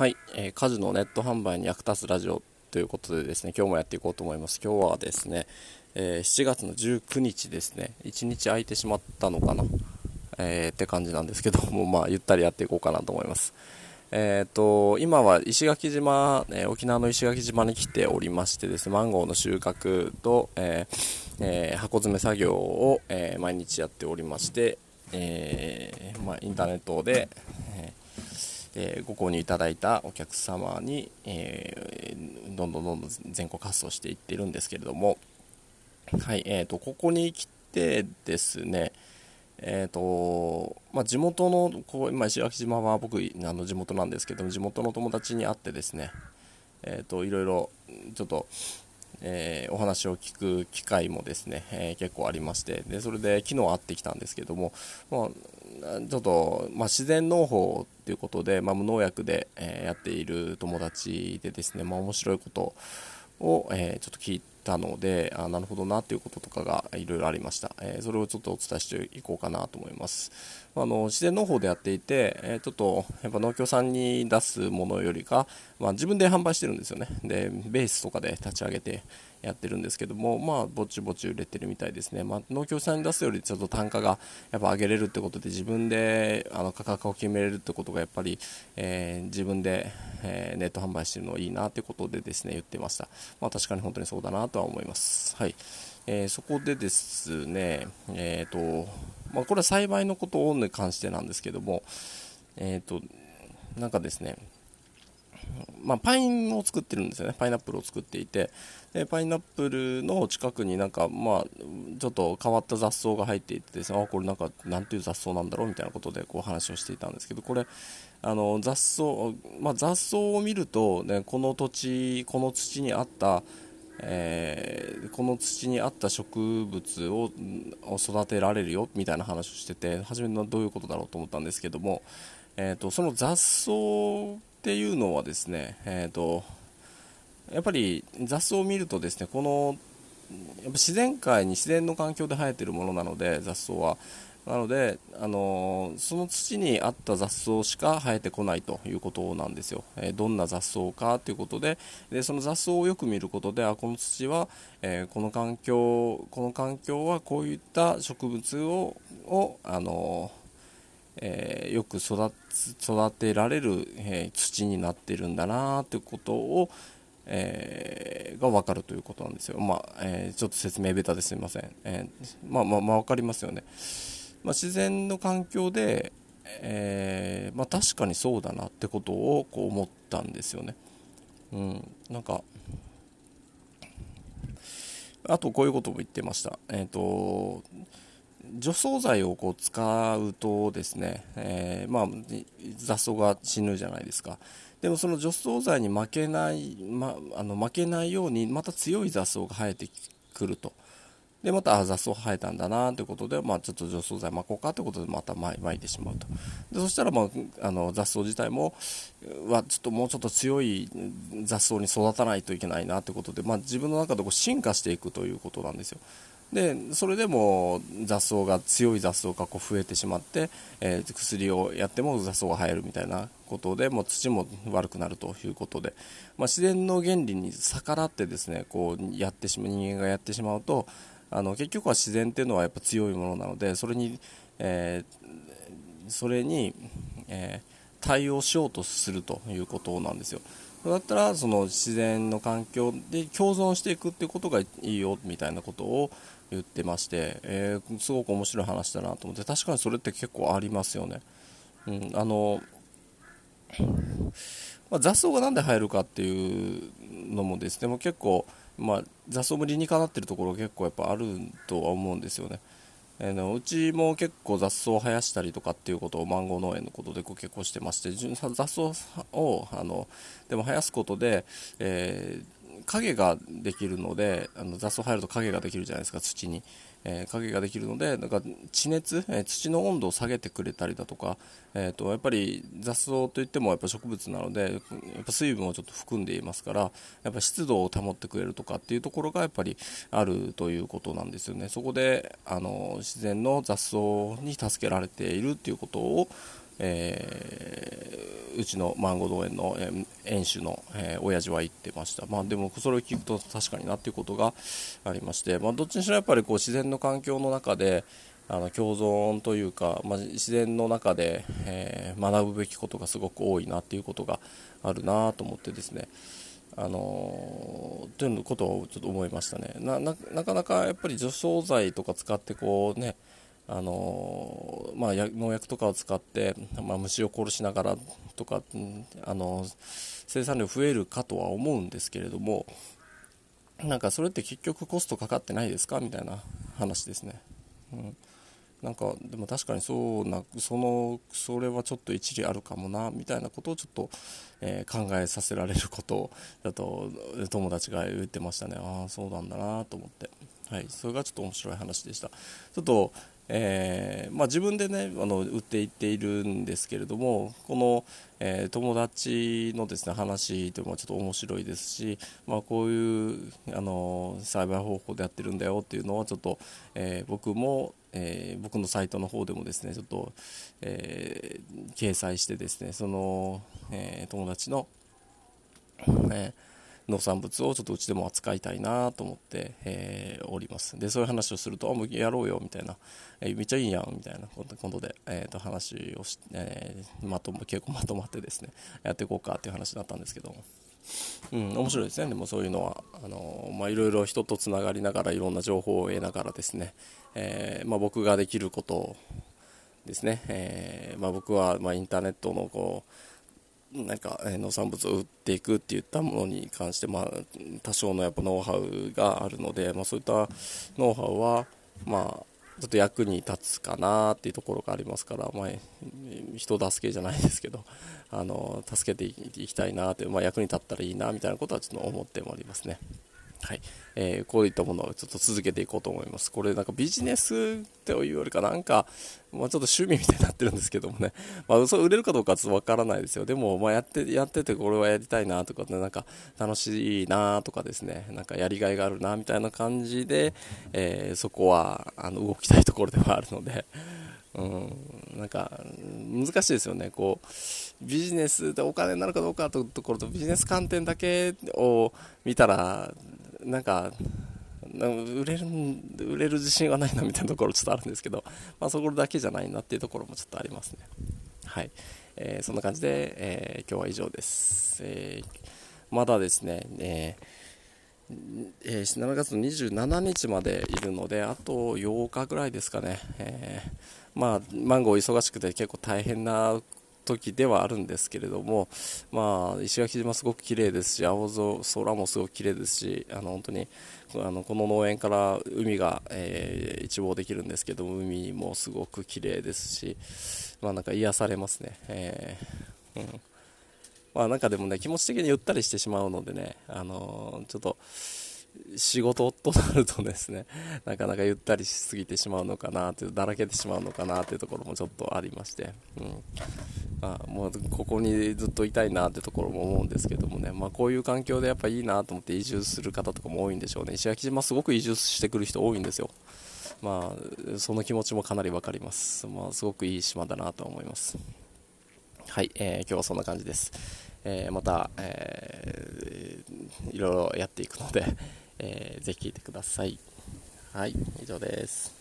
はい、えー、家事のネット販売に役立つラジオということでですね、今日もやっていこうと思います。今日はですね、えー、7月の19日ですね、1日空いてしまったのかな、えー、って感じなんですけども、まあ、ゆったりやっていこうかなと思います。えーと、今は石垣島、え、沖縄の石垣島に来ておりましてですね、マンゴーの収穫と、ええ、箱詰め作業を、え毎日やっておりまして、えまあ、インターネットで、えー、ご購入いただいたお客様に、えー、どんどんどんどん全国発送していってるんですけれども、はいえーと、ここに来てですね、えーとまあ、地元のこう今石垣島は僕あの地元なんですけども地元の友達に会ってですね、えーと、いろいろちょっと、えー、お話を聞く機会もですね、えー、結構ありましてでそれで昨日会ってきたんですけども、まあ、ちょっと、まあ、自然農法ということで、まあ、無農薬で、えー、やっている友達でですね、まあ、面白いことを、えー、ちょっと聞いてたのであなるほどなということとかがいろいろありました、えー、それをちょっとお伝えしていこうかなと思います。あの自然農法でやっていて、えー、ちょっとやっぱ農協さんに出すものよりか、まあ、自分で販売してるんですよね。でベースとかで立ち上げてやってるんですけども、まあ、ぼちぼち売れてるみたいですね、まあ、農協さんに出すよりちょっと単価がやっぱ上げれるってことで自分であの価格を決めれるってことがやっぱり、えー、自分で、えー、ネット販売してるのいいなってことでですね言ってました、まあ、確かに本当にそうだなとは思います、はい。えー、そこでですね、えーとまあ、これは栽培のことに関してなんですけども、えーとなんかですねまあ、パインを作ってるんですよね。パイナップルを作っていてでパイナップルの近くになんか、まあ、ちょっと変わった雑草が入っていてですねあこれなんかなんていう雑草なんだろうみたいなことでこう話をしていたんですけどこれあの雑草、まあ、雑草を見ると、ね、この土地この土にあったえー、この土に合った植物を育てられるよみたいな話をしてて初めのどういうことだろうと思ったんですけども、えーとその雑草っていうのはですね、えーと、やっぱり雑草を見るとですねこのやっぱ自然界に自然の環境で生えているものなので雑草は。なので、あのその土に合った雑草しか生えてこないということなんですよ、えー、どんな雑草かということででその雑草をよく見ることであこの土は、えー、この環境この環境はこういった植物をを、あのえ、よく育育てられる、え、土になってるんだなということを、えー、が分かるということなんですよ。まあえちょっと説明ベタですみません。えまあまあまあ分かりますよね。まあ、自然の環境で、えまあ、確かにそうだなってことをこう思ったんですよね。うん、なんかあとこういうことも言ってました。えっ、と除草剤をこう使うとですね、えー、まあ、雑草が死ぬじゃないですか。でもその除草剤に負けない、ま、あの負けないようにまた強い雑草が生えてくると。で、また、雑草生えたんだなということで、まあ、ちょっと除草剤まこうかということで、またまいてしまうと。で、そしたら、まあ、あの、雑草自体も、は、ちょっともうちょっと強い雑草に育たないといけないなということで、まあ、自分の中でこう進化していくということなんですよ。でそれでも雑草が強い雑草がこう増えてしまって、えー、薬をやっても雑草が生えるみたいなことでもう土も悪くなるということで、まあ、自然の原理に逆らってですねこうやってしまう人間がやってしまうとあの結局は自然っていうのはやっぱ強いものなのでそれに、えー、それに、えー、対応しようとするということなんですよ。だったらその自然の環境で共存していくっていうことがいいよみたいなことを言ってまして、えー、すごく面白い話だなと思って確かにそれって結構ありますよね。うん、あのま、雑草が何で生えるかっていうのもですねも結構、まあ、雑草も理にかなってるところ結構やっぱあるとは思うんですよね。えのうちも結構雑草を生やしたりとかっていうことをマンゴー農園のことで結構してまして雑草をあのでも生やすことで、えー、影ができるのであの雑草生えると影ができるじゃないですか土に。えー、影ができるのでなんか地熱、えー、土の温度を下げてくれたりだとか、えーと、やっぱり雑草といってもやっぱ植物なのでやっぱ水分をちょっと含んでいますからやっぱ湿度を保ってくれるとかっていうところがやっぱりあるということなんですよねそこであの自然の雑草に助けられているっていうことを、えーうちのマンゴー農園の、え園主の、えー、親父は言ってました、まあ、でもそれを聞くと確かになっていうことがありまして、まあ、どっちにしろやっぱりこう自然の環境の中であの共存というか、まあ、自然の中で、えー、学ぶべきことがすごく多いなっていうことがあるなと思ってですね。あのということをちょっと思いましたね。なかなかやっぱり除草剤とか使ってこうねあのまあ、農薬とかを使って、まあ、虫を殺しながらとか、あの生産量増えるかとは思うんですけれどもなんかそれって結局コストかかってないですかみたいな話ですね。うん。なんかでも確かにそうなそのそれはちょっと一理あるかもなみたいなことをちょっと、えー、考えさせられることだと友達が言ってましたね。ああそうなんだなと思って。はい。それがちょっと面白い話でした。ちょっとえー、まあ、自分でねあの売っていっているんですけれどもこの、えー、友達のですね話というのはちょっと面白いですし、まあ、こういうあの栽培方法でやってるんだよっていうのはちょっと、えー、僕も、え僕のサイトの方でもですねちょっと、え掲載してですねその、え友達の、えー農産物をちょっとうちでも扱いたいなと思って、えー、おります。でそういう話をするとあもうやろうよみたいな、えー、めっちゃいいやんみたいな。ことで、えー、と話をし、えー、まとも結構まとまってですねやっていこうかっていう話だったんですけども。うん、面白いですね、でもそういうのは、あのまあ、いろいろ人とつながりながら、いろんな情報を得ながらですね、えー、まあ、僕ができることですね、えー、まあ、僕は、まインターネットのこうなんか、農産物を売っていくっていったものに関して、まあ、多少のやっぱノウハウがあるので、まあ、そういったノウハウは、まあ、ちょっと役に立つかなっていうところがありますから、まあ、人助けじゃないですけど、あの助けていきたいなって、まあ、役に立ったらいいなみたいなことはちょっと思っておりますね。はい、えー、こういったものをちょっと続けていこうと思います。これなんかビジネスというよりかなんか、まあ、ちょっと趣味みたいになってるんですけどもね、まあ、売れるかどうかはちょっとわからないですよ。でも、まあ、やって、やっててこれはやりたいなとか、ね、なんか楽しいなとかですね、なんかやりがいがあるなみたいな感じで、えー、そこはあの動きたいところではあるので、うん、なんか難しいですよね、こうビジネスでお金になるかどうかというところとビジネス観点だけを見たらなんか売れる売れる自信はないなみたいなところちょっとあるんですけど、まあ、そこだけじゃないなっていうところもちょっとありますね。はい、えー、そんな感じで、えー、今日は以上です。えー、まだですね、ええー、7月の27日までいるので、あと8日ぐらいですかね、えー、まあ、マンゴー忙しくて結構大変な時ではあるんですけれども、まあ、石垣島すごく綺麗ですし青空もすごく綺麗ですしあの本当にあのこの農園から海が、えー、一望できるんですけど海もすごく綺麗ですし、まあ、なんか癒されますね。えーうんまあ、なんかでもね気持ち的にゆったりしてしまうのでね、あのー、ちょっと仕事となるとですね、なかなかゆったりしすぎてしまうのかなという、だらけてしまうのかなというところもちょっとありまして、あもうここにずっといたいなってところも思うんですけどもね、まあ、こういう環境でやっぱいいなと思って移住する方とかも多いんでしょうね。石垣島すごく移住してくる人多いんですよ。まあ、その気持ちもかなり分かります。まあ、すごくいい島だなと思います。はい、えー、今日はそんな感じです。えー、また、えー、いろいろやっていくので、えー、ぜひ聞いてください。はい、以上です。